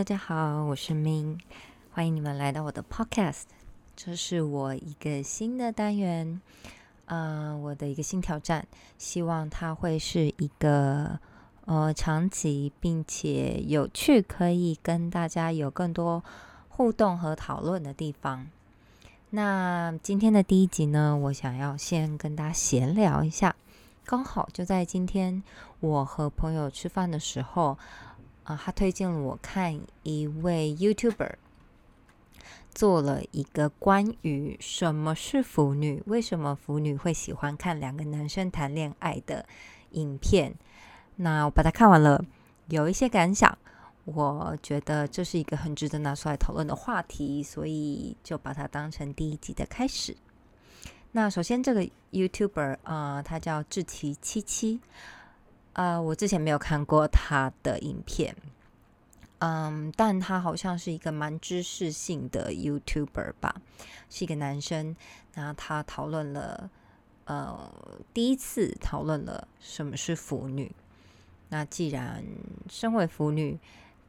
大家好，我是 Min，，欢迎你们来到我的 Podcast。这是我一个新的单元，呃，我的一个新挑战，希望它会是一个呃长期并且有趣，可以跟大家有更多互动和讨论的地方。那今天的第一集呢，我想要先跟大家闲聊一下，刚好就在今天我和朋友吃饭的时候。啊，他推荐了我看一位 YouTuber 做了一个关于什么是腐女，为什么腐女会喜欢看两个男生谈恋爱的影片。那我把它看完了，有一些感想。我觉得这是一个很值得拿出来讨论的话题，所以就把它当成第一集的开始。那首先，这个 YouTuber 啊，他叫志奇七七。呃，我之前没有看过他的影片，嗯，但他好像是一个蛮知识性的 YouTuber 吧，是一个男生。然后他讨论了，呃，第一次讨论了什么是腐女。那既然身为腐女，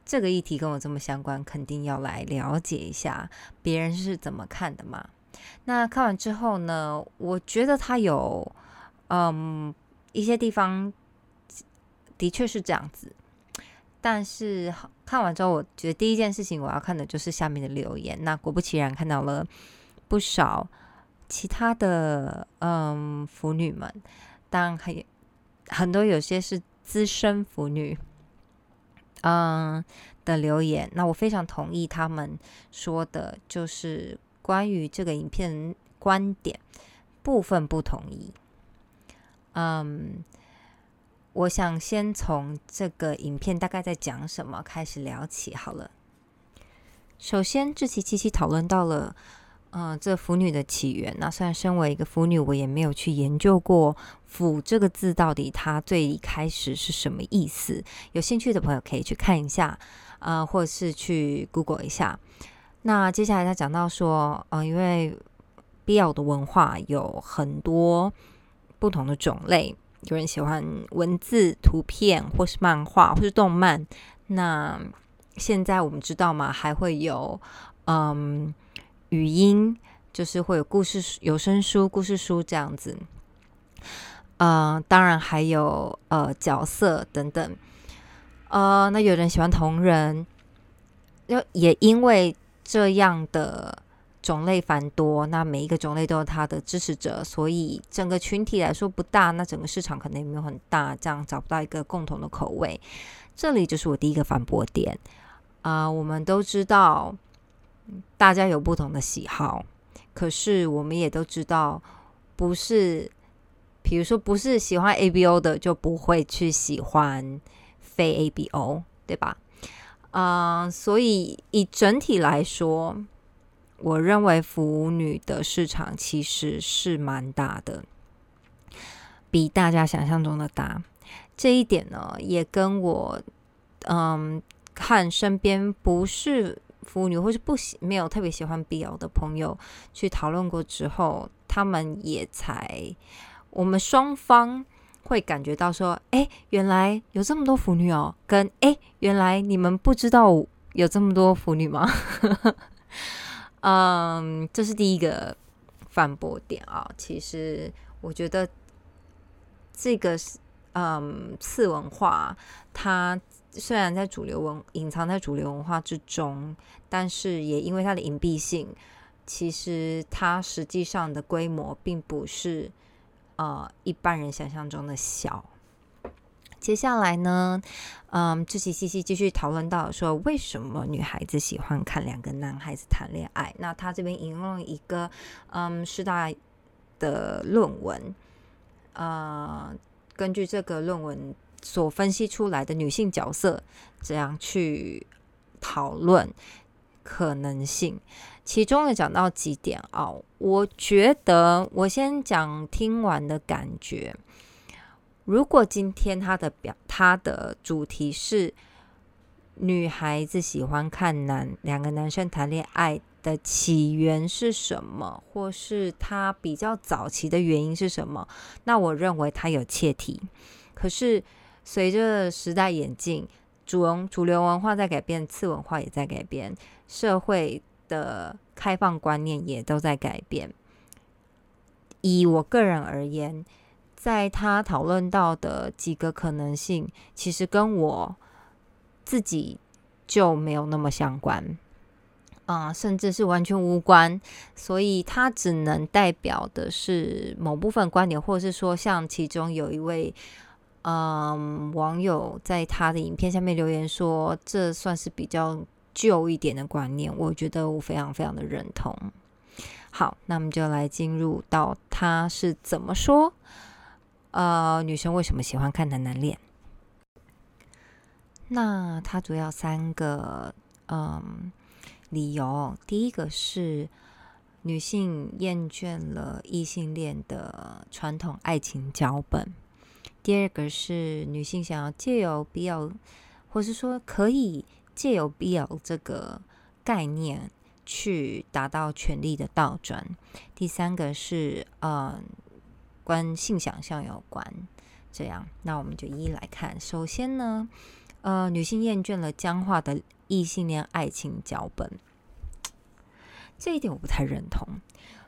这个议题跟我这么相关，肯定要来了解一下别人是怎么看的嘛。那看完之后呢，我觉得他有，嗯，一些地方。的确是这样子，但是看完之后，我觉得第一件事情我要看的就是下面的留言。那果不其然，看到了不少其他的嗯腐女们，当然还很多有些是资深腐女嗯的留言。那我非常同意他们说的，就是关于这个影片观点部分不同意。嗯。我想先从这个影片大概在讲什么开始聊起好了。首先，这期七七讨论到了，嗯，这腐女的起源。那虽然身为一个腐女，我也没有去研究过“腐”这个字到底它最开始是什么意思。有兴趣的朋友可以去看一下，啊，或者是去 Google 一下。那接下来他讲到说，呃，因为 BL 的文化有很多不同的种类。有人喜欢文字、图片，或是漫画，或是动漫。那现在我们知道吗？还会有嗯语音，就是会有故事、有声书、故事书这样子。呃，当然还有呃角色等等。呃，那有人喜欢同人，要也因为这样的。种类繁多，那每一个种类都有它的支持者，所以整个群体来说不大，那整个市场可能也没有很大，这样找不到一个共同的口味。这里就是我第一个反驳点啊！我们都知道大家有不同的喜好，可是我们也都知道，不是，比如说不是喜欢 A B O 的就不会去喜欢非 A B O，对吧？啊，所以以整体来说。我认为腐女的市场其实是蛮大的，比大家想象中的大。这一点呢，也跟我嗯看身边不是腐女或是不喜没有特别喜欢 BL 的朋友去讨论过之后，他们也才我们双方会感觉到说，哎，原来有这么多腐女哦，跟哎，原来你们不知道有这么多腐女吗？嗯，这是第一个反驳点啊。其实我觉得这个是嗯次文化，它虽然在主流文隐藏在主流文化之中，但是也因为它的隐蔽性，其实它实际上的规模并不是呃一般人想象中的小。接下来呢，嗯，这期西西继续讨论到说，为什么女孩子喜欢看两个男孩子谈恋爱？那他这边引用了一个嗯师大的论文，呃，根据这个论文所分析出来的女性角色，这样去讨论可能性。其中有讲到几点哦，我觉得我先讲听完的感觉。如果今天他的表他的主题是女孩子喜欢看男两个男生谈恋爱的起源是什么，或是他比较早期的原因是什么？那我认为他有切题。可是随着时代演进，主文主流文化在改变，次文化也在改变，社会的开放观念也都在改变。以我个人而言，在他讨论到的几个可能性，其实跟我自己就没有那么相关，啊，甚至是完全无关，所以他只能代表的是某部分观点，或者是说，像其中有一位。嗯，网友在他的影片下面留言说，这算是比较旧一点的观念，我觉得我非常非常的认同。好，那我们就来进入到他是怎么说。呃，女生为什么喜欢看男男恋？那他主要三个嗯理由，第一个是女性厌倦了异性恋的传统爱情脚本。第二个是女性想要借由 BL，或是说可以借由 BL 这个概念去达到权力的倒转。第三个是嗯，关性想象有关。这样，那我们就一一来看。首先呢，呃，女性厌倦了僵化的异性恋爱情脚本，这一点我不太认同。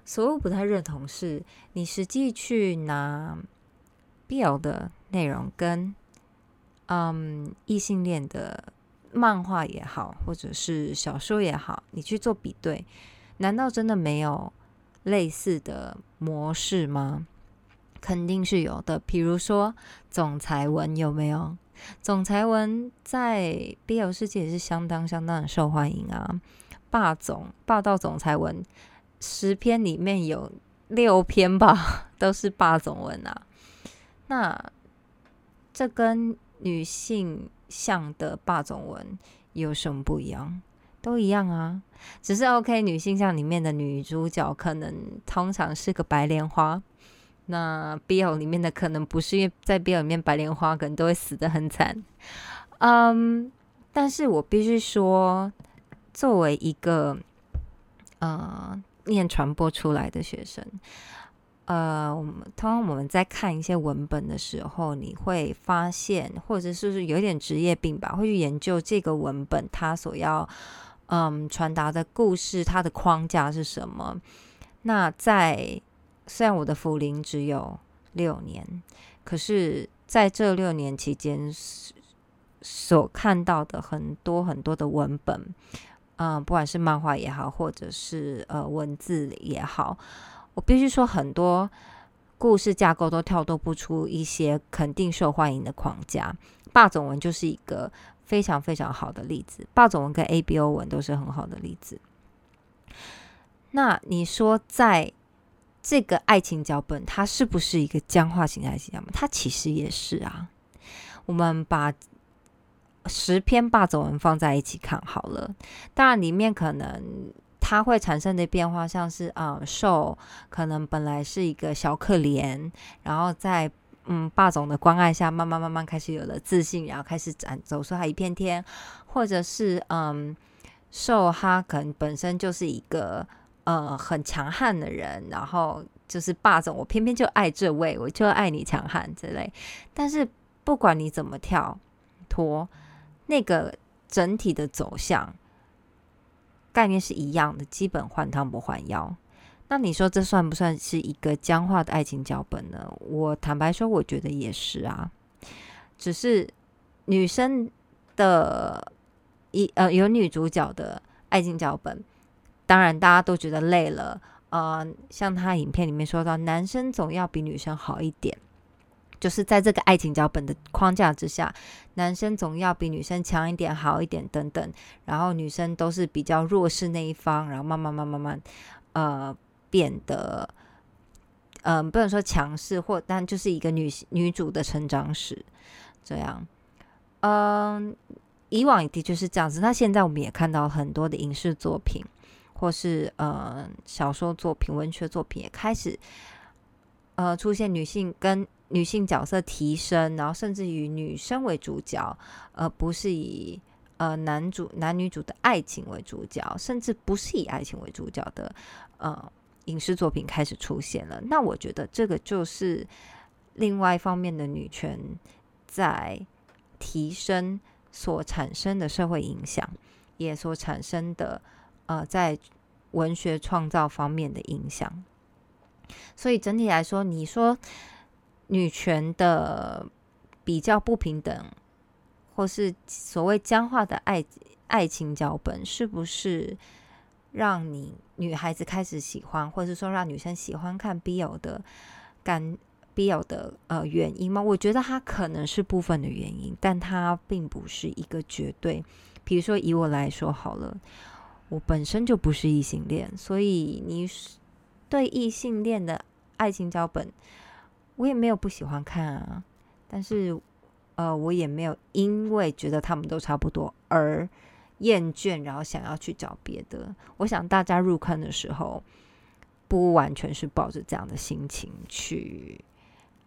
所谓不太认同，是你实际去拿。BL 的内容跟嗯异性恋的漫画也好，或者是小说也好，你去做比对，难道真的没有类似的模式吗？肯定是有的。比如说总裁文有没有？总裁文在 BL 世界也是相当相当的受欢迎啊。霸总霸道总裁文十篇里面有六篇吧，都是霸总文啊。那这跟女性向的霸总文有什么不一样？都一样啊，只是 OK 女性向里面的女主角可能通常是个白莲花，那 BL 里面的可能不是，因为在 BL 里面白莲花可能都会死的很惨。嗯，但是我必须说，作为一个呃念传播出来的学生。呃，我们通常我们在看一些文本的时候，你会发现，或者是不是有点职业病吧？会去研究这个文本它所要嗯传达的故事，它的框架是什么？那在虽然我的福龄只有六年，可是在这六年期间所看到的很多很多的文本，嗯，不管是漫画也好，或者是呃文字也好。我必须说，很多故事架构都跳脱不出一些肯定受欢迎的框架。霸总文就是一个非常非常好的例子，霸总文跟 A B O 文都是很好的例子。那你说，在这个爱情脚本，它是不是一个僵化型的爱情脚本？它其实也是啊。我们把十篇霸总文放在一起看好了，当然里面可能。它会产生的变化，像是啊，受可能本来是一个小可怜，然后在嗯霸总的关爱下，慢慢慢慢开始有了自信，然后开始展走出他一片天，或者是嗯受他可能本身就是一个呃很强悍的人，然后就是霸总，我偏偏就爱这位，我就爱你强悍之类。但是不管你怎么跳脱，那个整体的走向。概念是一样的，基本换汤不换药。那你说这算不算是一个僵化的爱情脚本呢？我坦白说，我觉得也是啊。只是女生的一呃有女主角的爱情脚本，当然大家都觉得累了。呃，像他影片里面说到，男生总要比女生好一点。就是在这个爱情脚本的框架之下，男生总要比女生强一点、好一点等等，然后女生都是比较弱势那一方，然后慢慢、慢、慢慢，呃，变得，嗯，不能说强势，或但就是一个女女主的成长史这样。嗯，以往的确是这样子。那现在我们也看到很多的影视作品，或是呃小说作品、文学作品也开始，呃，出现女性跟女性角色提升，然后甚至于女生为主角，而不是以呃男主男女主的爱情为主角，甚至不是以爱情为主角的呃影视作品开始出现了。那我觉得这个就是另外一方面的女权在提升所产生的社会影响，也所产生的呃在文学创造方面的影响。所以整体来说，你说女权的比较不平等，或是所谓僵化的爱爱情脚本，是不是让你女孩子开始喜欢，或者是说让女生喜欢看 BL 的感 BL 的呃原因吗？我觉得它可能是部分的原因，但它并不是一个绝对。比如说以我来说好了，我本身就不是异性恋，所以你对异性恋的爱情脚本，我也没有不喜欢看啊。但是，呃，我也没有因为觉得他们都差不多而厌倦，然后想要去找别的。我想大家入坑的时候，不完全是抱着这样的心情去，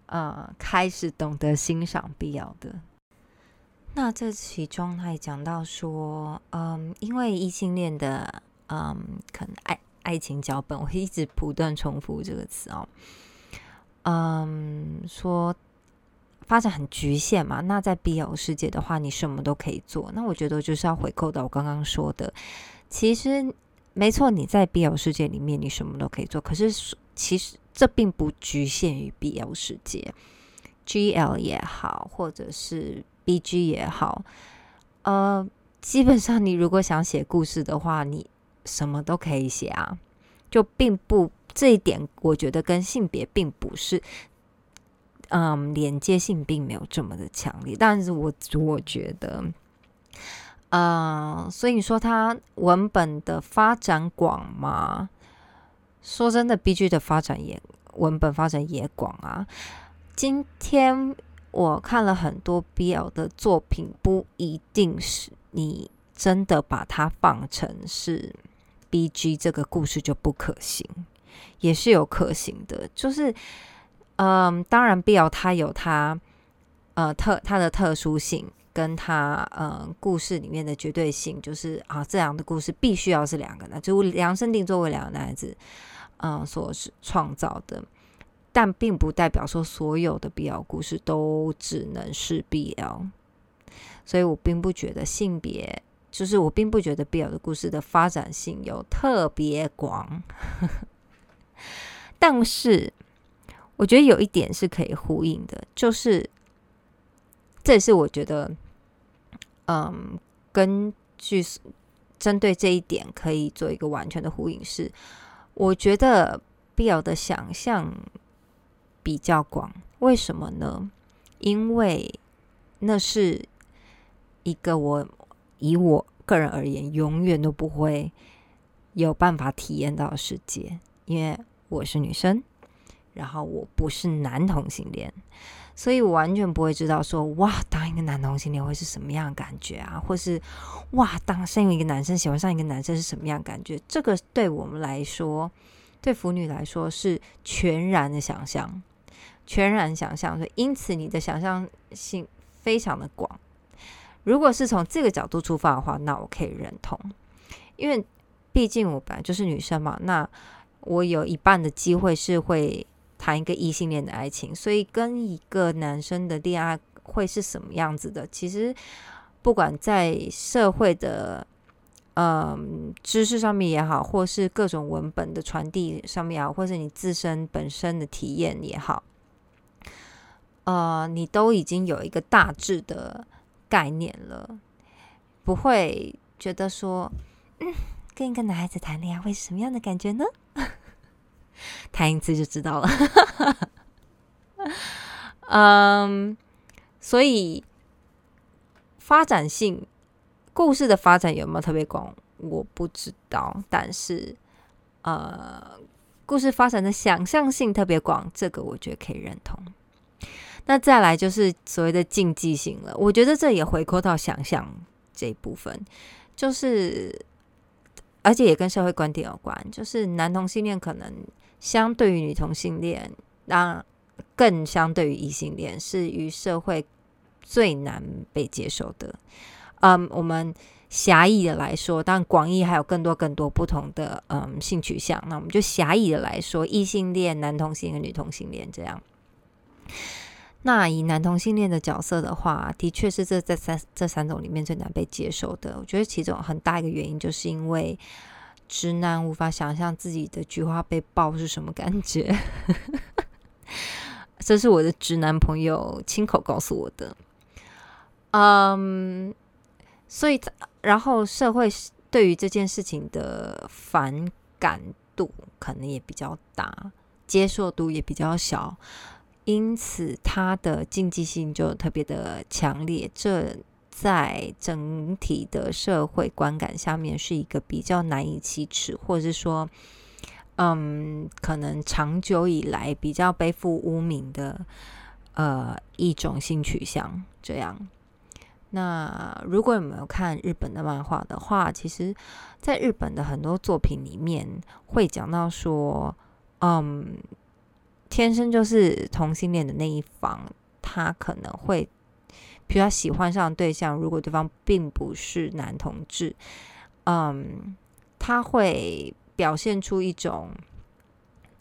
呃，开始懂得欣赏必要的。那这其中他也讲到说，嗯，因为异性恋的，嗯，可能爱。爱情脚本，我一直不断重复这个词哦。嗯，说发展很局限嘛。那在 BL 世界的话，你什么都可以做。那我觉得就是要回扣到我刚刚说的，其实没错，你在 BL 世界里面，你什么都可以做。可是其实这并不局限于 BL 世界，GL 也好，或者是 BG 也好，呃，基本上你如果想写故事的话，你。什么都可以写啊，就并不这一点，我觉得跟性别并不是，嗯，连接性并没有这么的强烈。但是我我觉得，嗯，所以你说它文本的发展广吗？说真的，B G 的发展也文本发展也广啊。今天我看了很多 B L 的作品，不一定是你真的把它放成是。B G 这个故事就不可行，也是有可行的，就是，嗯，当然 B L 它有它，呃特它的特殊性，跟它呃故事里面的绝对性，就是啊这样的故事必须要是两个男，就量身定做为两个男孩子，嗯所创造的，但并不代表说所有的 B L 故事都只能是 B L，所以我并不觉得性别。就是我并不觉得 BL 的故事的发展性有特别广，但是我觉得有一点是可以呼应的，就是这也是我觉得，嗯，根据针对这一点可以做一个完全的呼应，是我觉得 BL 的想象比较广，为什么呢？因为那是一个我。以我个人而言，永远都不会有办法体验到的世界，因为我是女生，然后我不是男同性恋，所以我完全不会知道说哇，当一个男同性恋会是什么样的感觉啊，或是哇，当身为一个男生喜欢上一个男生是什么样感觉？这个对我们来说，对腐女来说是全然的想象，全然想象，所以因此你的想象性非常的广。如果是从这个角度出发的话，那我可以认同，因为毕竟我本来就是女生嘛。那我有一半的机会是会谈一个异性恋的爱情，所以跟一个男生的恋爱会是什么样子的？其实不管在社会的嗯知识上面也好，或是各种文本的传递上面也好，或是你自身本身的体验也好，呃，你都已经有一个大致的。概念了，不会觉得说，嗯，跟一个男孩子谈恋爱会是什么样的感觉呢？谈一次就知道了。嗯，所以发展性故事的发展有没有特别广，我不知道。但是，呃，故事发展的想象性特别广，这个我觉得可以认同。那再来就是所谓的竞技性了，我觉得这也回扣到想象这一部分，就是而且也跟社会观点有关，就是男同性恋可能相对于女同性恋，那更相对于异性恋是与社会最难被接受的。嗯，我们狭义的来说，但广义还有更多更多不同的嗯性取向，那我们就狭义的来说，异性恋、男同性恋、女同性恋这样。那以男同性恋的角色的话，的确是这这三这三种里面最难被接受的。我觉得其中很大一个原因，就是因为直男无法想象自己的菊花被爆是什么感觉。这是我的直男朋友亲口告诉我的。嗯，所以然后社会对于这件事情的反感度可能也比较大，接受度也比较小。因此，它的竞技性就特别的强烈，这在整体的社会观感下面是一个比较难以启齿，或者是说，嗯，可能长久以来比较背负污名的呃一种性取向。这样，那如果有没有看日本的漫画的话，其实在日本的很多作品里面会讲到说，嗯。天生就是同性恋的那一方，他可能会，比如他喜欢上对象，如果对方并不是男同志，嗯，他会表现出一种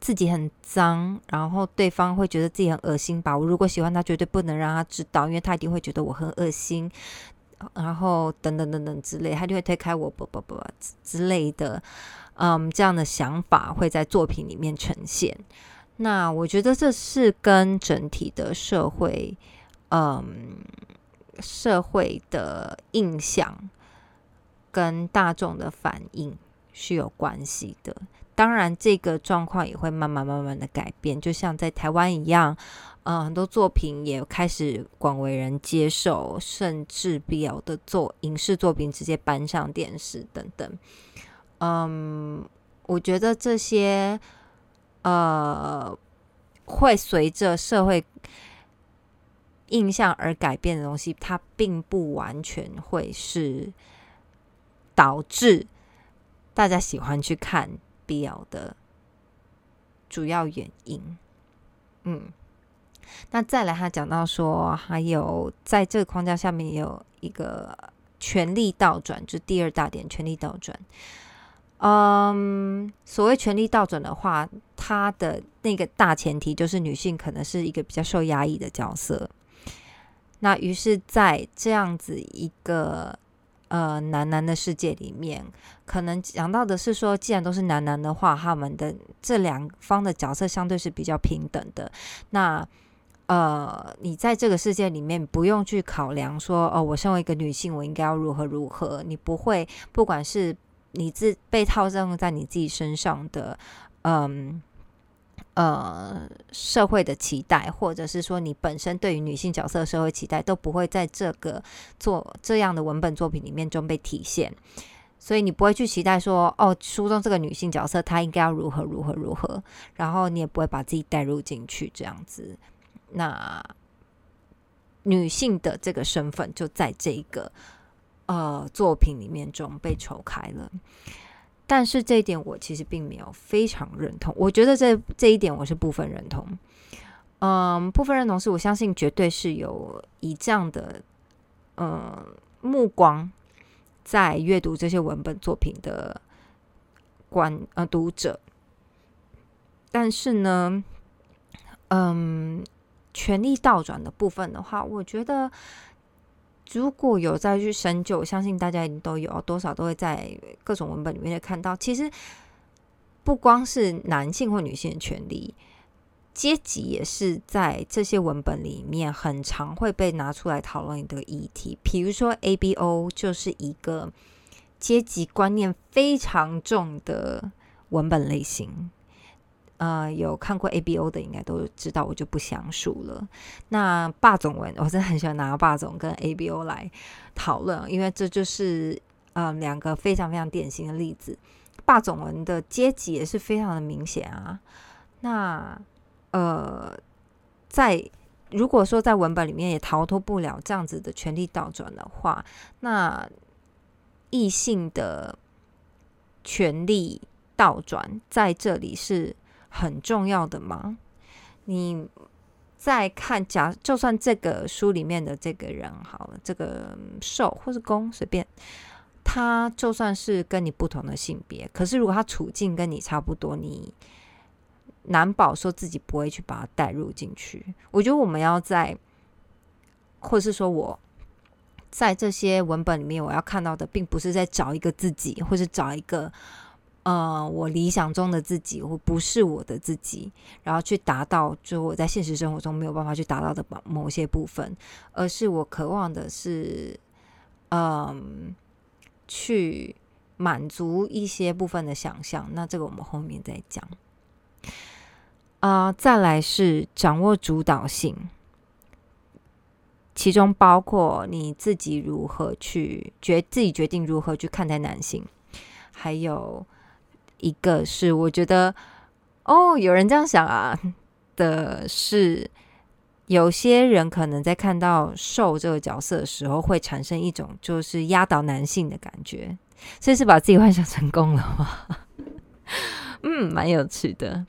自己很脏，然后对方会觉得自己很恶心吧。我如果喜欢他，绝对不能让他知道，因为他一定会觉得我很恶心，然后等等等等之类，他就会推开我，不不不之类的，嗯，这样的想法会在作品里面呈现。那我觉得这是跟整体的社会，嗯，社会的印象跟大众的反应是有关系的。当然，这个状况也会慢慢慢慢的改变，就像在台湾一样，嗯，很多作品也开始广为人接受，甚至必要的作影视作品直接搬上电视等等。嗯，我觉得这些。呃，会随着社会印象而改变的东西，它并不完全会是导致大家喜欢去看必要的主要原因。嗯，那再来，他讲到说，还有在这个框架下面有一个权力倒转，就第二大点，权力倒转。嗯，所谓权力倒转的话，他的那个大前提就是女性可能是一个比较受压抑的角色。那于是，在这样子一个呃男男的世界里面，可能讲到的是说，既然都是男男的话，他们的这两方的角色相对是比较平等的。那呃，你在这个世界里面不用去考量说，哦，我身为一个女性，我应该要如何如何。你不会，不管是你自被套用在你自己身上的，嗯呃，社会的期待，或者是说你本身对于女性角色的社会期待，都不会在这个做这样的文本作品里面中被体现。所以你不会去期待说，哦，书中这个女性角色她应该要如何如何如何，然后你也不会把自己带入进去这样子。那女性的这个身份就在这个。呃，作品里面中被抽开了，但是这一点我其实并没有非常认同。我觉得这这一点我是部分认同。嗯，部分认同是我相信绝对是有以这样的呃目光在阅读这些文本作品的观呃读者，但是呢，嗯，权力倒转的部分的话，我觉得。如果有再去深究，我相信大家一定都有多少都会在各种文本里面看到。其实不光是男性或女性的权利，阶级也是在这些文本里面很常会被拿出来讨论的议题。比如说 A B O 就是一个阶级观念非常重的文本类型。呃，有看过 A B O 的应该都知道，我就不详述了。那霸总文，我真的很喜欢拿霸总跟 A B O 来讨论，因为这就是呃两个非常非常典型的例子。霸总文的阶级也是非常的明显啊。那呃，在如果说在文本里面也逃脱不了这样子的权力倒转的话，那异性的权力倒转在这里是。很重要的吗？你在看假，就算这个书里面的这个人好了，这个受或是攻随便，他就算是跟你不同的性别，可是如果他处境跟你差不多，你难保说自己不会去把他带入进去。我觉得我们要在，或者是说我在这些文本里面，我要看到的，并不是在找一个自己，或是找一个呃我理想中的自己，或不是我的自己，然后去达到就我在现实生活中没有办法去达到的某某些部分，而是我渴望的是，嗯，去满足一些部分的想象。那这个我们后面再讲。啊，再来是掌握主导性，其中包括你自己如何去决自己决定如何去看待男性，还有一个是我觉得哦，有人这样想啊 的是，有些人可能在看到受这个角色的时候，会产生一种就是压倒男性的感觉，所以是把自己幻想成功了吗？嗯，蛮有趣的。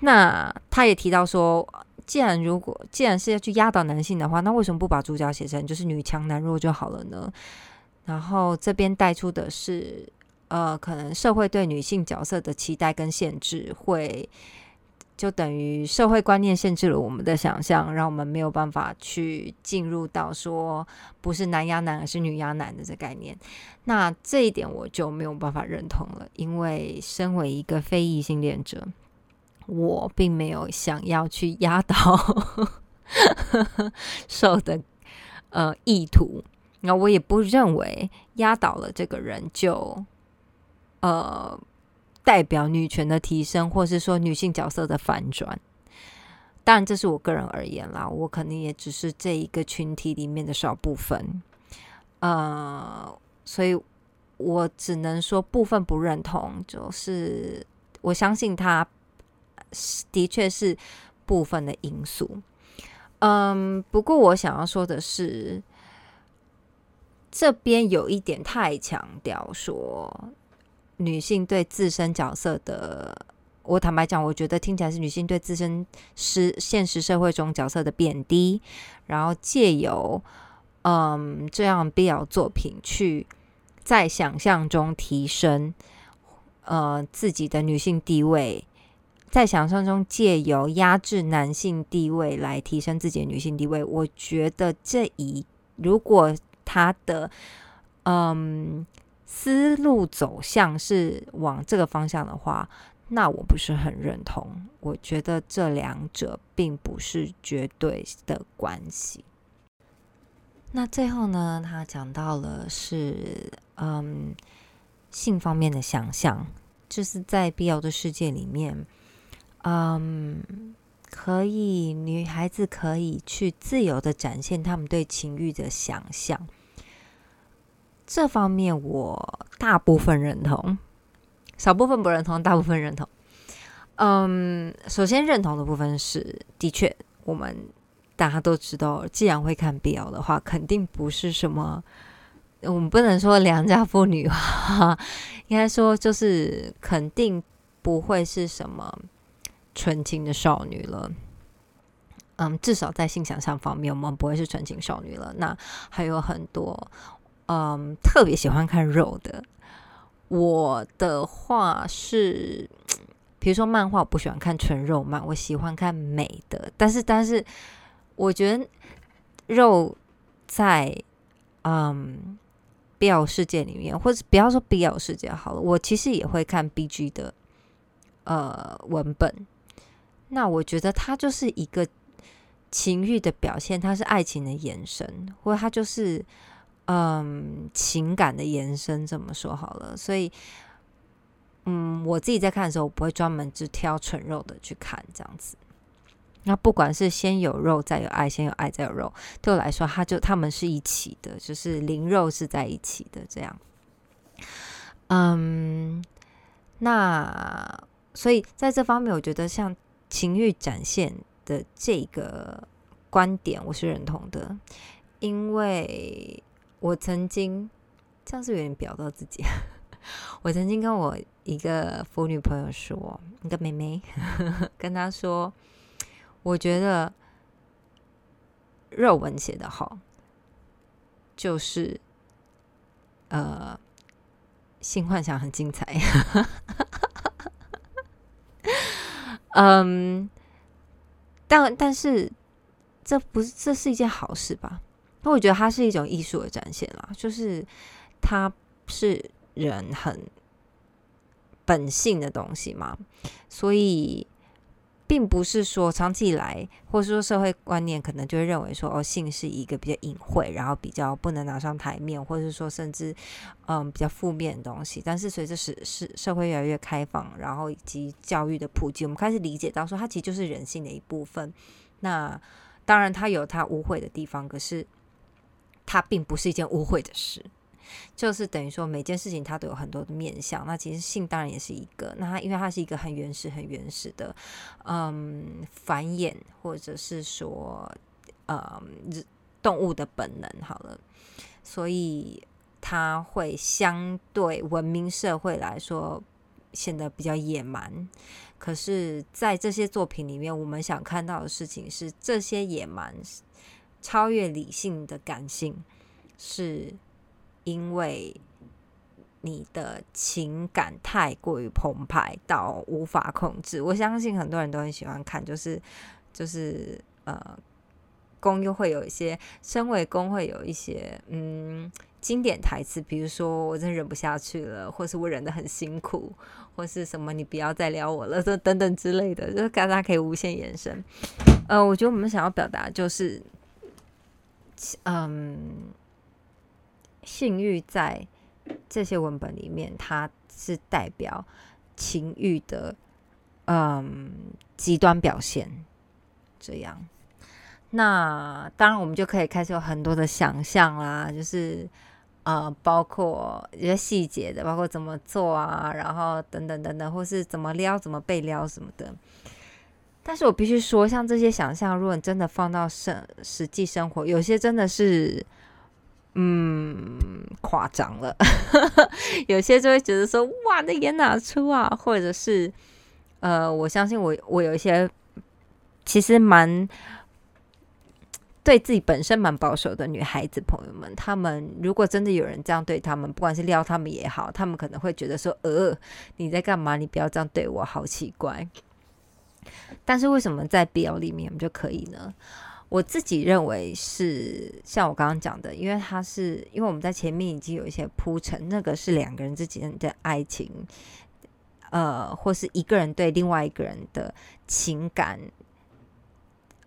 那他也提到说，既然如果既然是要去压倒男性的话，那为什么不把主角写成就是女强男弱就好了呢？然后这边带出的是，呃，可能社会对女性角色的期待跟限制，会就等于社会观念限制了我们的想象，让我们没有办法去进入到说不是男压男而是女压男的这概念。那这一点我就没有办法认同了，因为身为一个非异性恋者。我并没有想要去压倒 受的呃意图，那我也不认为压倒了这个人就呃代表女权的提升，或是说女性角色的反转。当然，这是我个人而言啦，我肯定也只是这一个群体里面的少部分，呃，所以我只能说部分不认同，就是我相信他。的确是部分的因素，嗯，不过我想要说的是，这边有一点太强调说女性对自身角色的，我坦白讲，我觉得听起来是女性对自身是现实社会中角色的贬低，然后借由嗯这样必要作品去在想象中提升呃自己的女性地位。在想象中借由压制男性地位来提升自己的女性地位，我觉得这一如果他的嗯思路走向是往这个方向的话，那我不是很认同。我觉得这两者并不是绝对的关系。那最后呢，他讲到了是嗯性方面的想象，就是在必要的世界里面。嗯，可以，女孩子可以去自由的展现他们对情欲的想象。这方面我大部分认同，少部分不认同，大部分认同。嗯，首先认同的部分是，的确，我们大家都知道，既然会看 BL 的话，肯定不是什么，我们不能说良家妇女哈，应该说就是肯定不会是什么。纯情的少女了，嗯，至少在性想象方面，我们不会是纯情少女了。那还有很多，嗯，特别喜欢看肉的。我的话是，比如说漫画，我不喜欢看纯肉漫，我喜欢看美的。但是，但是，我觉得肉在嗯 BL 世界里面，或者不要说 BL 世界好了，我其实也会看 BG 的呃文本。那我觉得它就是一个情欲的表现，它是爱情的延伸，或者它就是嗯情感的延伸，这么说好了。所以，嗯，我自己在看的时候，我不会专门只挑纯肉的去看这样子。那不管是先有肉再有爱，先有爱再有肉，对我来说，它就他们是一起的，就是灵肉是在一起的这样。嗯，那所以在这方面，我觉得像。情欲展现的这个观点，我是认同的，因为我曾经这样是有点表到自己。我曾经跟我一个腐女朋友说，一个妹妹 跟她说，我觉得肉文写的好，就是呃性幻想很精彩。嗯，但但是这不是这是一件好事吧？那我觉得它是一种艺术的展现啦，就是它是人很本性的东西嘛，所以。并不是说长期以来，或者说社会观念可能就会认为说，哦，性是一个比较隐晦，然后比较不能拿上台面，或者是说甚至嗯比较负面的东西。但是随着是是社会越来越开放，然后以及教育的普及，我们开始理解到说，它其实就是人性的一部分。那当然，它有它污秽的地方，可是它并不是一件污秽的事。就是等于说，每件事情它都有很多的面相。那其实性当然也是一个。那它因为它是一个很原始、很原始的，嗯，繁衍或者是说，呃，动物的本能。好了，所以它会相对文明社会来说显得比较野蛮。可是，在这些作品里面，我们想看到的事情是，这些野蛮超越理性的感性是。因为你的情感太过于澎湃到无法控制，我相信很多人都很喜欢看，就是就是呃，公又会有一些，身为公会有一些嗯经典台词，比如说我真忍不下去了，或是我忍得很辛苦，或是什么你不要再撩我了，这等等之类的，就是大家可以无限延伸。呃，我觉得我们想要表达就是，嗯。性欲在这些文本里面，它是代表情欲的嗯极端表现。这样，那当然我们就可以开始有很多的想象啦，就是呃，包括一些细节的，包括怎么做啊，然后等等等等，或是怎么撩、怎么被撩什么的。但是我必须说，像这些想象，如果你真的放到生实际生活，有些真的是。嗯，夸张了，有些就会觉得说，哇，那演哪出啊？或者是，呃，我相信我，我有一些其实蛮对自己本身蛮保守的女孩子朋友们，他们如果真的有人这样对他们，不管是撩他们也好，他们可能会觉得说，呃，你在干嘛？你不要这样对我，好奇怪。但是为什么在 BL 里面我们就可以呢？我自己认为是像我刚刚讲的，因为他是因为我们在前面已经有一些铺陈，那个是两个人之间的爱情，呃，或是一个人对另外一个人的情感，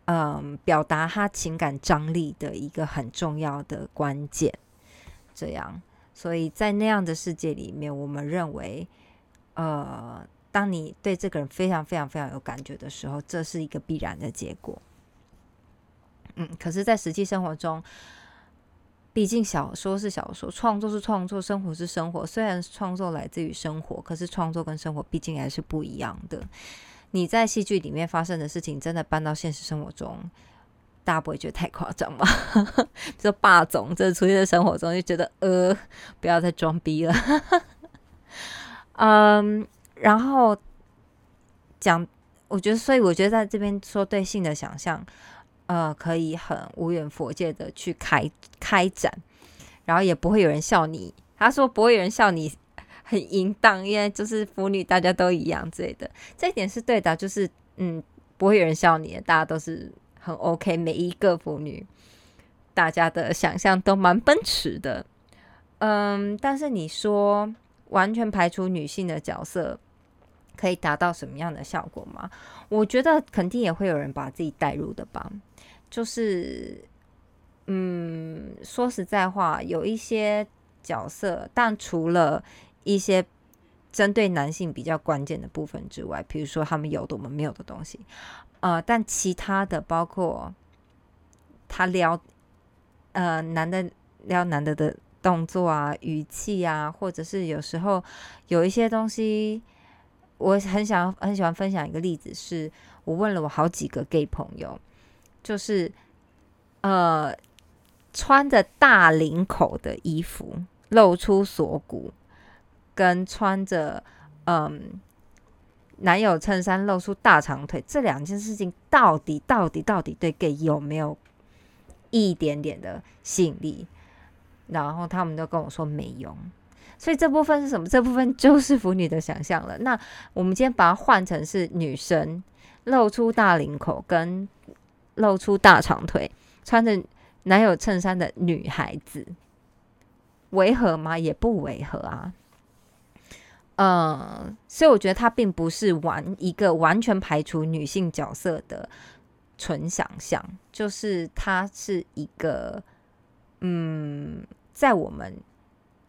嗯，表达他情感张力的一个很重要的关键。这样，所以在那样的世界里面，我们认为，呃，当你对这个人非常非常非常有感觉的时候，这是一个必然的结果。嗯，可是，在实际生活中，毕竟小说是小说，创作是创作，生活是生活。虽然创作来自于生活，可是创作跟生活毕竟还是不一样的。你在戏剧里面发生的事情，真的搬到现实生活中，大家不会觉得太夸张吗？这霸总，这出现在生活中，就觉得呃，不要再装逼了。嗯，然后讲，我觉得，所以我觉得在这边说对性的想象。呃，可以很无缘佛界的去开开展，然后也不会有人笑你。他说不会有人笑你很淫荡，因为就是腐女大家都一样之类的，这一点是对的。就是嗯，不会有人笑你，大家都是很 OK。每一个腐女，大家的想象都蛮奔驰的。嗯，但是你说完全排除女性的角色。可以达到什么样的效果吗？我觉得肯定也会有人把自己带入的吧。就是，嗯，说实在话，有一些角色，但除了一些针对男性比较关键的部分之外，比如说他们有的我们没有的东西，呃，但其他的包括他撩，呃，男的撩男的的动作啊、语气啊，或者是有时候有一些东西。我很想很喜欢分享一个例子，是我问了我好几个 gay 朋友，就是呃穿着大领口的衣服露出锁骨，跟穿着嗯男友衬衫露出大长腿这两件事情，到底到底到底对 gay 有没有一点点的吸引力？然后他们都跟我说没有。所以这部分是什么？这部分就是腐女的想象了。那我们今天把它换成是女生，露出大领口跟露出大长腿，穿着男友衬衫的女孩子，违和吗？也不违和啊。嗯，所以我觉得他并不是完一个完全排除女性角色的纯想象，就是他是一个，嗯，在我们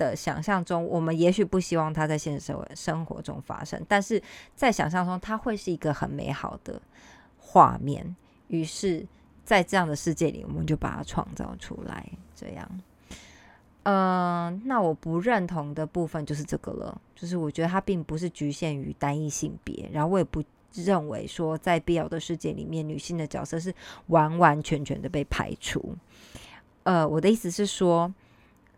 的想象中，我们也许不希望它在现实生活生活中发生，但是在想象中，它会是一个很美好的画面。于是，在这样的世界里，我们就把它创造出来，这样。嗯，那我不认同的部分就是这个了，就是我觉得它并不是局限于单一性别，然后我也不认为说在必要的世界里面，女性的角色是完完全全的被排除。呃，我的意思是说，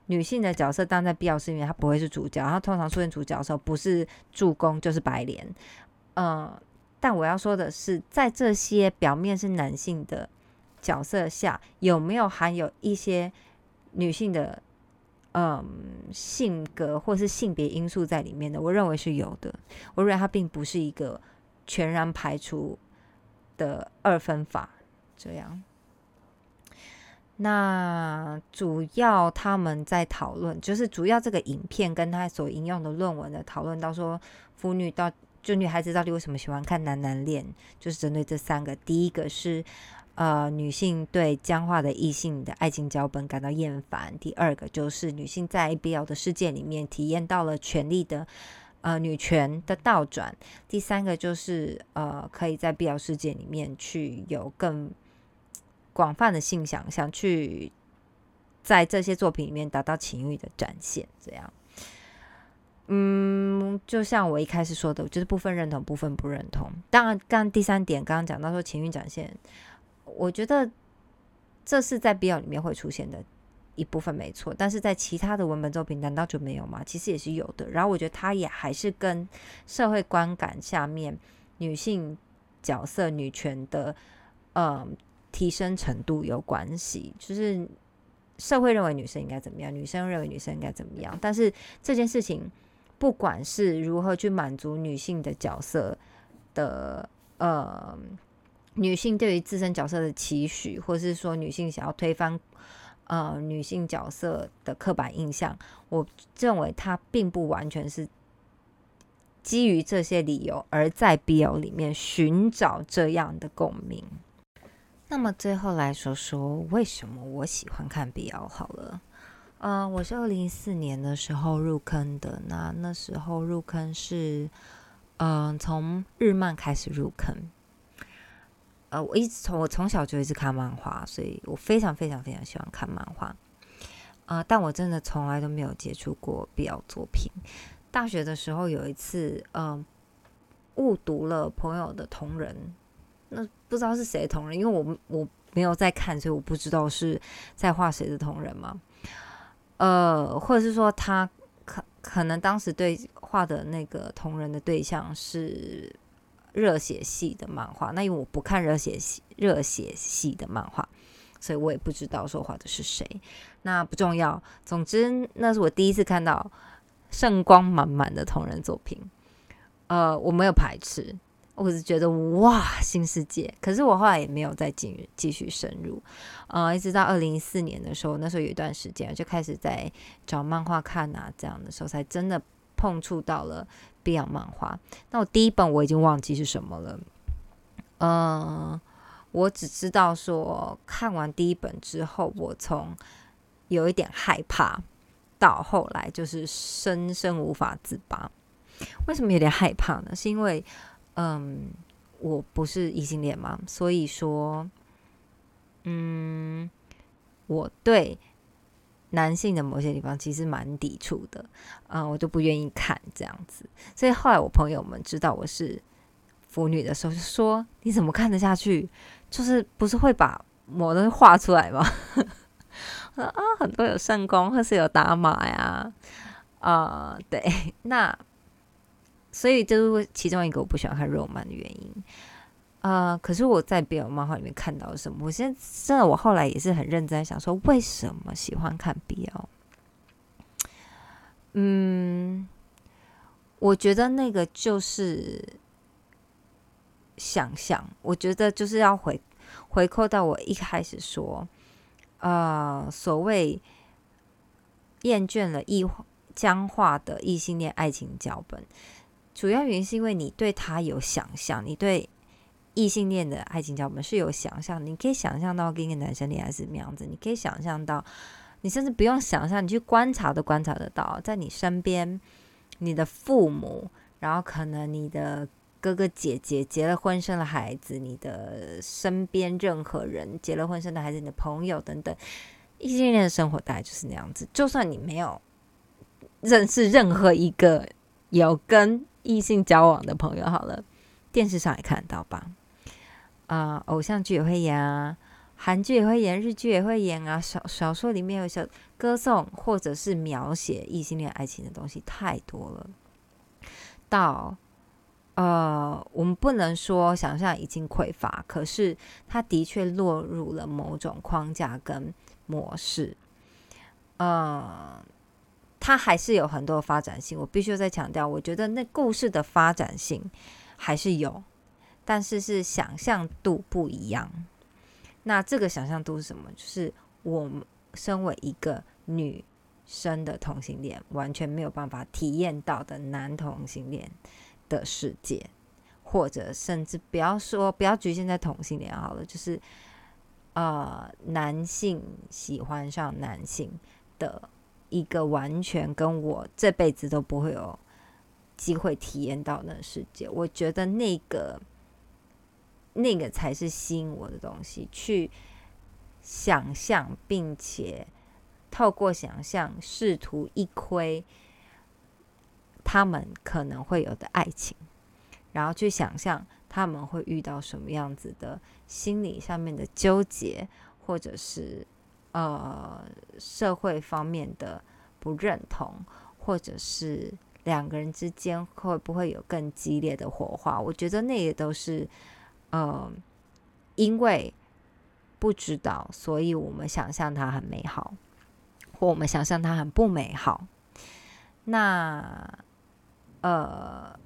女性的角色当在必要是因为，她不会是主角，然后通常出现主角的时候，不是助攻就是白脸。嗯，但我要说的是，在这些表面是男性的角色下，有没有含有一些女性的？嗯，性格或是性别因素在里面的，我认为是有的。我认为它并不是一个全然排除的二分法。这样，那主要他们在讨论，就是主要这个影片跟他所引用的论文的讨论，到说妇女到就女孩子到底为什么喜欢看男男恋，就是针对这三个。第一个是。呃，女性对僵化的异性的爱情脚本感到厌烦。第二个就是女性在 BL 的世界里面体验到了权力的呃女权的倒转。第三个就是呃，可以在 BL 世界里面去有更广泛的性想象，去在这些作品里面达到情欲的展现。这样，嗯，就像我一开始说的，就是部分认同，部分不认同。当然，刚第三点刚刚讲到说情欲展现。我觉得这是在必要里面会出现的一部分，没错。但是在其他的文本作品，难道就没有吗？其实也是有的。然后我觉得它也还是跟社会观感下面女性角色女权的嗯提升程度有关系。就是社会认为女生应该怎么样，女生认为女生应该怎么样。但是这件事情，不管是如何去满足女性的角色的呃。女性对于自身角色的期许，或是说女性想要推翻呃女性角色的刻板印象，我认为它并不完全是基于这些理由而在 BL 里面寻找这样的共鸣。那么最后来说说为什么我喜欢看 BL 好了。嗯，我是二零一四年的时候入坑的，那那时候入坑是嗯从日漫开始入坑。呃，我一直从我从小就一直看漫画，所以我非常非常非常喜欢看漫画。呃，但我真的从来都没有接触过 BL 作品。大学的时候有一次，嗯，误读了朋友的同人，那不知道是谁的同人，因为我我没有在看，所以我不知道是在画谁的同人嘛。呃，或者是说他可可能当时对画的那个同人的对象是。热血系的漫画，那因为我不看热血系热血系的漫画，所以我也不知道说画的是谁。那不重要，总之那是我第一次看到圣光满满的同人作品。呃，我没有排斥，我是觉得哇，新世界。可是我后来也没有再继继续深入。呃，一直到二零一四年的时候，那时候有一段时间就开始在找漫画看啊，这样的时候才真的碰触到了。Beyond 漫画，那我第一本我已经忘记是什么了。嗯，我只知道说看完第一本之后，我从有一点害怕，到后来就是深深无法自拔。为什么有点害怕呢？是因为嗯，我不是异性恋嘛，所以说，嗯，我对。男性的某些地方其实蛮抵触的，嗯，我就不愿意看这样子。所以后来我朋友们知道我是腐女的时候，就说：“你怎么看得下去？就是不是会把某东西画出来吗？” 啊，很多有圣功或是有打码呀，啊，对，那所以就是其中一个我不喜欢看肉漫的原因。呃，可是我在别人漫画里面看到什么？我现在真的，我后来也是很认真想说，为什么喜欢看 BL？嗯，我觉得那个就是想象。我觉得就是要回回扣到我一开始说，呃，所谓厌倦了异僵化的异性恋爱情脚本，主要原因是因为你对他有想象，你对异性恋的爱情脚本是有想象，你可以想象到跟一个男生恋爱是什么样子，你可以想象到，你甚至不用想象，你去观察都观察得到，在你身边，你的父母，然后可能你的。哥哥姐姐结了婚生了孩子，你的身边任何人结了婚生的孩子，你的朋友等等，异性恋的生活大概就是那样子。就算你没有认识任何一个有跟异性交往的朋友，好了，电视上也看得到吧？啊，偶像剧也会演啊，韩剧也会演，日剧也会演啊，小小说里面有小歌颂或者是描写异性恋爱情的东西太多了，到。呃，我们不能说想象已经匮乏，可是它的确落入了某种框架跟模式。呃，它还是有很多发展性。我必须再强调，我觉得那故事的发展性还是有，但是是想象度不一样。那这个想象度是什么？就是我身为一个女生的同性恋，完全没有办法体验到的男同性恋。的世界，或者甚至不要说不要局限在同性恋好了，就是呃，男性喜欢上男性的一个完全跟我这辈子都不会有机会体验到的世界。我觉得那个那个才是吸引我的东西，去想象，并且透过想象试图一窥。他们可能会有的爱情，然后去想象他们会遇到什么样子的心理上面的纠结，或者是呃社会方面的不认同，或者是两个人之间会不会有更激烈的火花？我觉得那也都是呃，因为不知道，所以我们想象它很美好，或我们想象它很不美好。那。呃，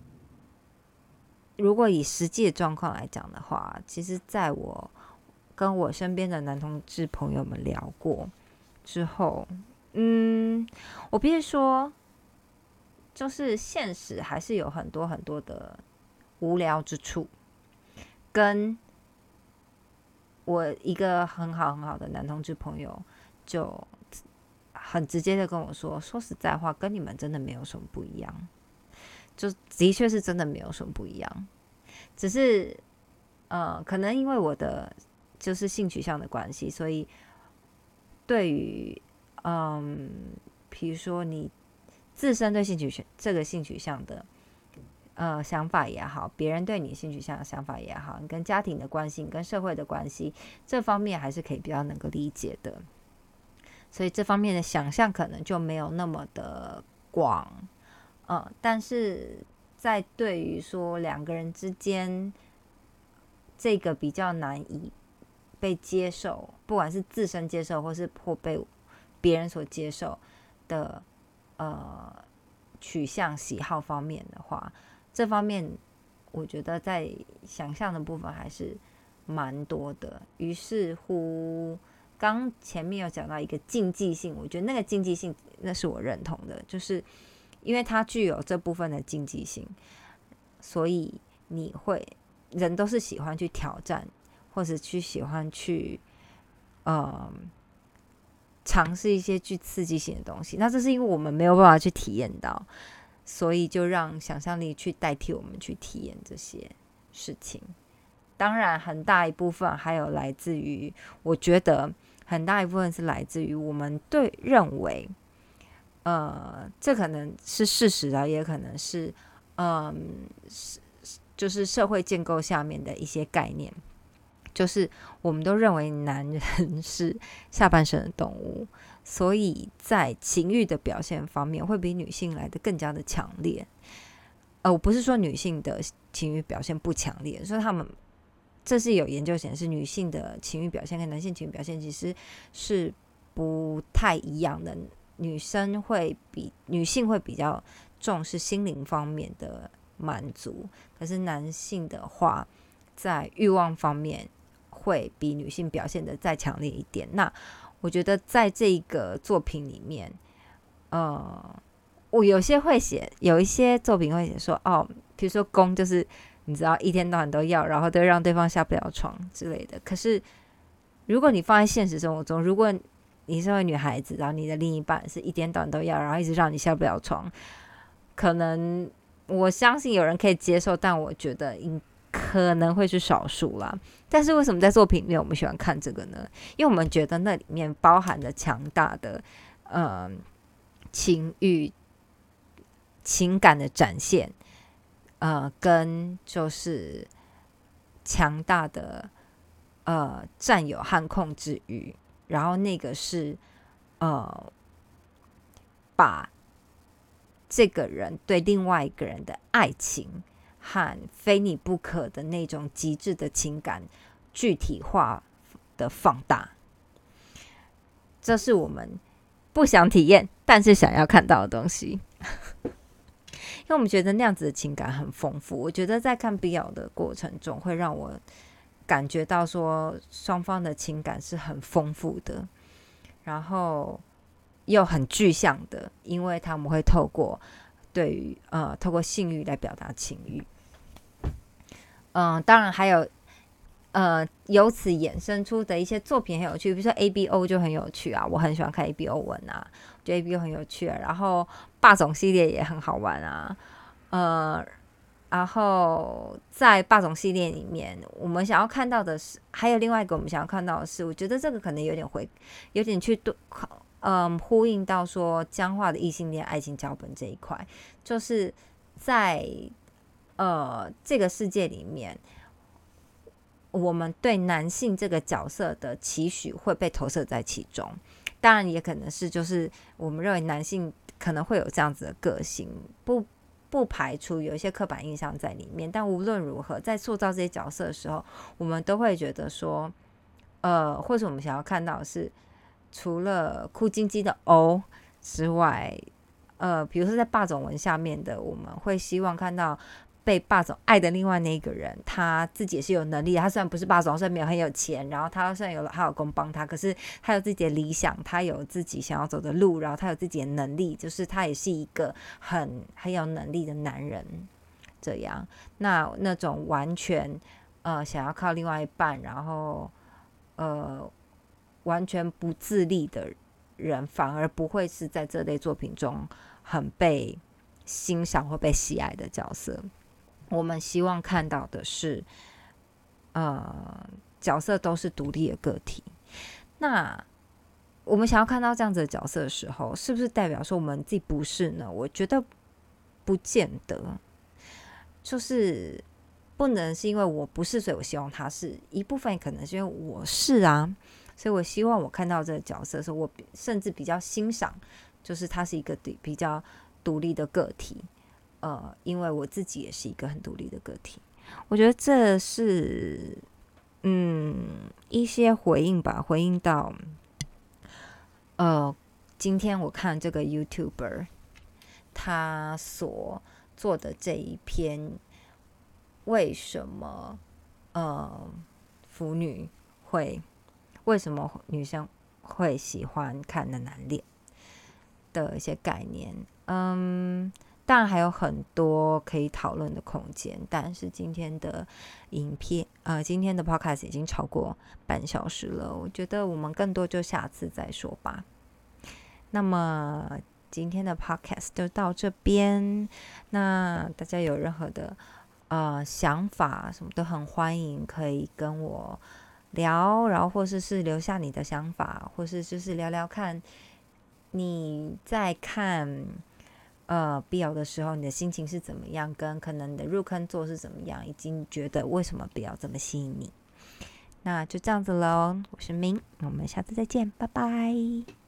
如果以实际的状况来讲的话，其实在我跟我身边的男同志朋友们聊过之后，嗯，我必须说，就是现实还是有很多很多的无聊之处。跟我一个很好很好的男同志朋友，就很直接的跟我说：“说实在话，跟你们真的没有什么不一样。”就的确是真的没有什么不一样，只是呃，可能因为我的就是性取向的关系，所以对于嗯，比如说你自身对性取向这个性取向的呃想法也好，别人对你性取向的想法也好，你跟家庭的关系、跟社会的关系这方面还是可以比较能够理解的，所以这方面的想象可能就没有那么的广。嗯，但是在对于说两个人之间这个比较难以被接受，不管是自身接受或是或被别人所接受的呃取向喜好方面的话，这方面我觉得在想象的部分还是蛮多的。于是乎，刚前面有讲到一个竞技性，我觉得那个竞技性那是我认同的，就是。因为它具有这部分的竞技性，所以你会人都是喜欢去挑战，或者去喜欢去，呃，尝试一些具刺激性的东西。那这是因为我们没有办法去体验到，所以就让想象力去代替我们去体验这些事情。当然，很大一部分还有来自于，我觉得很大一部分是来自于我们对认为。呃，这可能是事实啊，也可能是，嗯，是就是社会建构下面的一些概念，就是我们都认为男人 是下半身的动物，所以在情欲的表现方面会比女性来的更加的强烈。呃，我不是说女性的情欲表现不强烈，说他们这是有研究显示，女性的情欲表现跟男性情欲表现其实是不太一样的。女生会比女性会比较重视心灵方面的满足，可是男性的话，在欲望方面会比女性表现的再强烈一点。那我觉得在这个作品里面，呃，我有些会写，有一些作品会写说，哦，比如说攻就是你知道一天到晚都要，然后都让对方下不了床之类的。可是如果你放在现实生活中，如果你是位女孩子，然后你的另一半是一天到晚都要，然后一直让你下不了床，可能我相信有人可以接受，但我觉得应可能会是少数啦。但是为什么在作品里面我们喜欢看这个呢？因为我们觉得那里面包含着强大的呃情欲、情感的展现，呃，跟就是强大的呃占有和控制欲。然后那个是，呃，把这个人对另外一个人的爱情和非你不可的那种极致的情感具体化的放大，这是我们不想体验但是想要看到的东西。因为我们觉得那样子的情感很丰富，我觉得在看必要的过程中会让我。感觉到说双方的情感是很丰富的，然后又很具象的，因为他们会透过对于呃透过性欲来表达情欲。嗯，当然还有呃由此衍生出的一些作品很有趣，比如说 A B O 就很有趣啊，我很喜欢看 A B O 文啊，觉得 A B O 很有趣，然后霸总系列也很好玩啊，呃。然后在霸总系列里面，我们想要看到的是，还有另外一个我们想要看到的是，我觉得这个可能有点回，有点去对，嗯，呼应到说僵化的异性恋爱情脚本这一块，就是在呃这个世界里面，我们对男性这个角色的期许会被投射在其中，当然也可能是就是我们认为男性可能会有这样子的个性不。不排除有一些刻板印象在里面，但无论如何，在塑造这些角色的时候，我们都会觉得说，呃，或者我们想要看到的是，除了哭唧唧的欧之外，呃，比如说在霸总文下面的，我们会希望看到。被霸总爱的另外那一个人，他自己也是有能力。他虽然不是霸总，虽然没有很有钱，然后他虽然有了他老公帮他，可是他有自己的理想，他有自己想要走的路，然后他有自己的能力，就是他也是一个很很有能力的男人。这样，那那种完全呃想要靠另外一半，然后呃完全不自立的人，反而不会是在这类作品中很被欣赏或被喜爱的角色。我们希望看到的是，呃，角色都是独立的个体。那我们想要看到这样子的角色的时候，是不是代表说我们自己不是呢？我觉得不见得，就是不能是因为我不是，所以我希望他是一部分，可能是因为我是啊，所以我希望我看到这个角色的时候，我甚至比较欣赏，就是他是一个比较独立的个体。呃，因为我自己也是一个很独立的个体，我觉得这是嗯一些回应吧，回应到呃，今天我看这个 YouTuber 他所做的这一篇，为什么呃腐女会为什么女生会喜欢看的男脸的一些概念，嗯。当然还有很多可以讨论的空间，但是今天的影片，呃，今天的 podcast 已经超过半小时了，我觉得我们更多就下次再说吧。那么今天的 podcast 就到这边，那大家有任何的呃想法，什么都很欢迎，可以跟我聊，然后或者是留下你的想法，或是就是聊聊看你在看。呃，必要的时候，你的心情是怎么样？跟可能你的入坑做是怎么样？已经觉得为什么必要这么吸引你？那就这样子喽。我是明，我们下次再见，拜拜。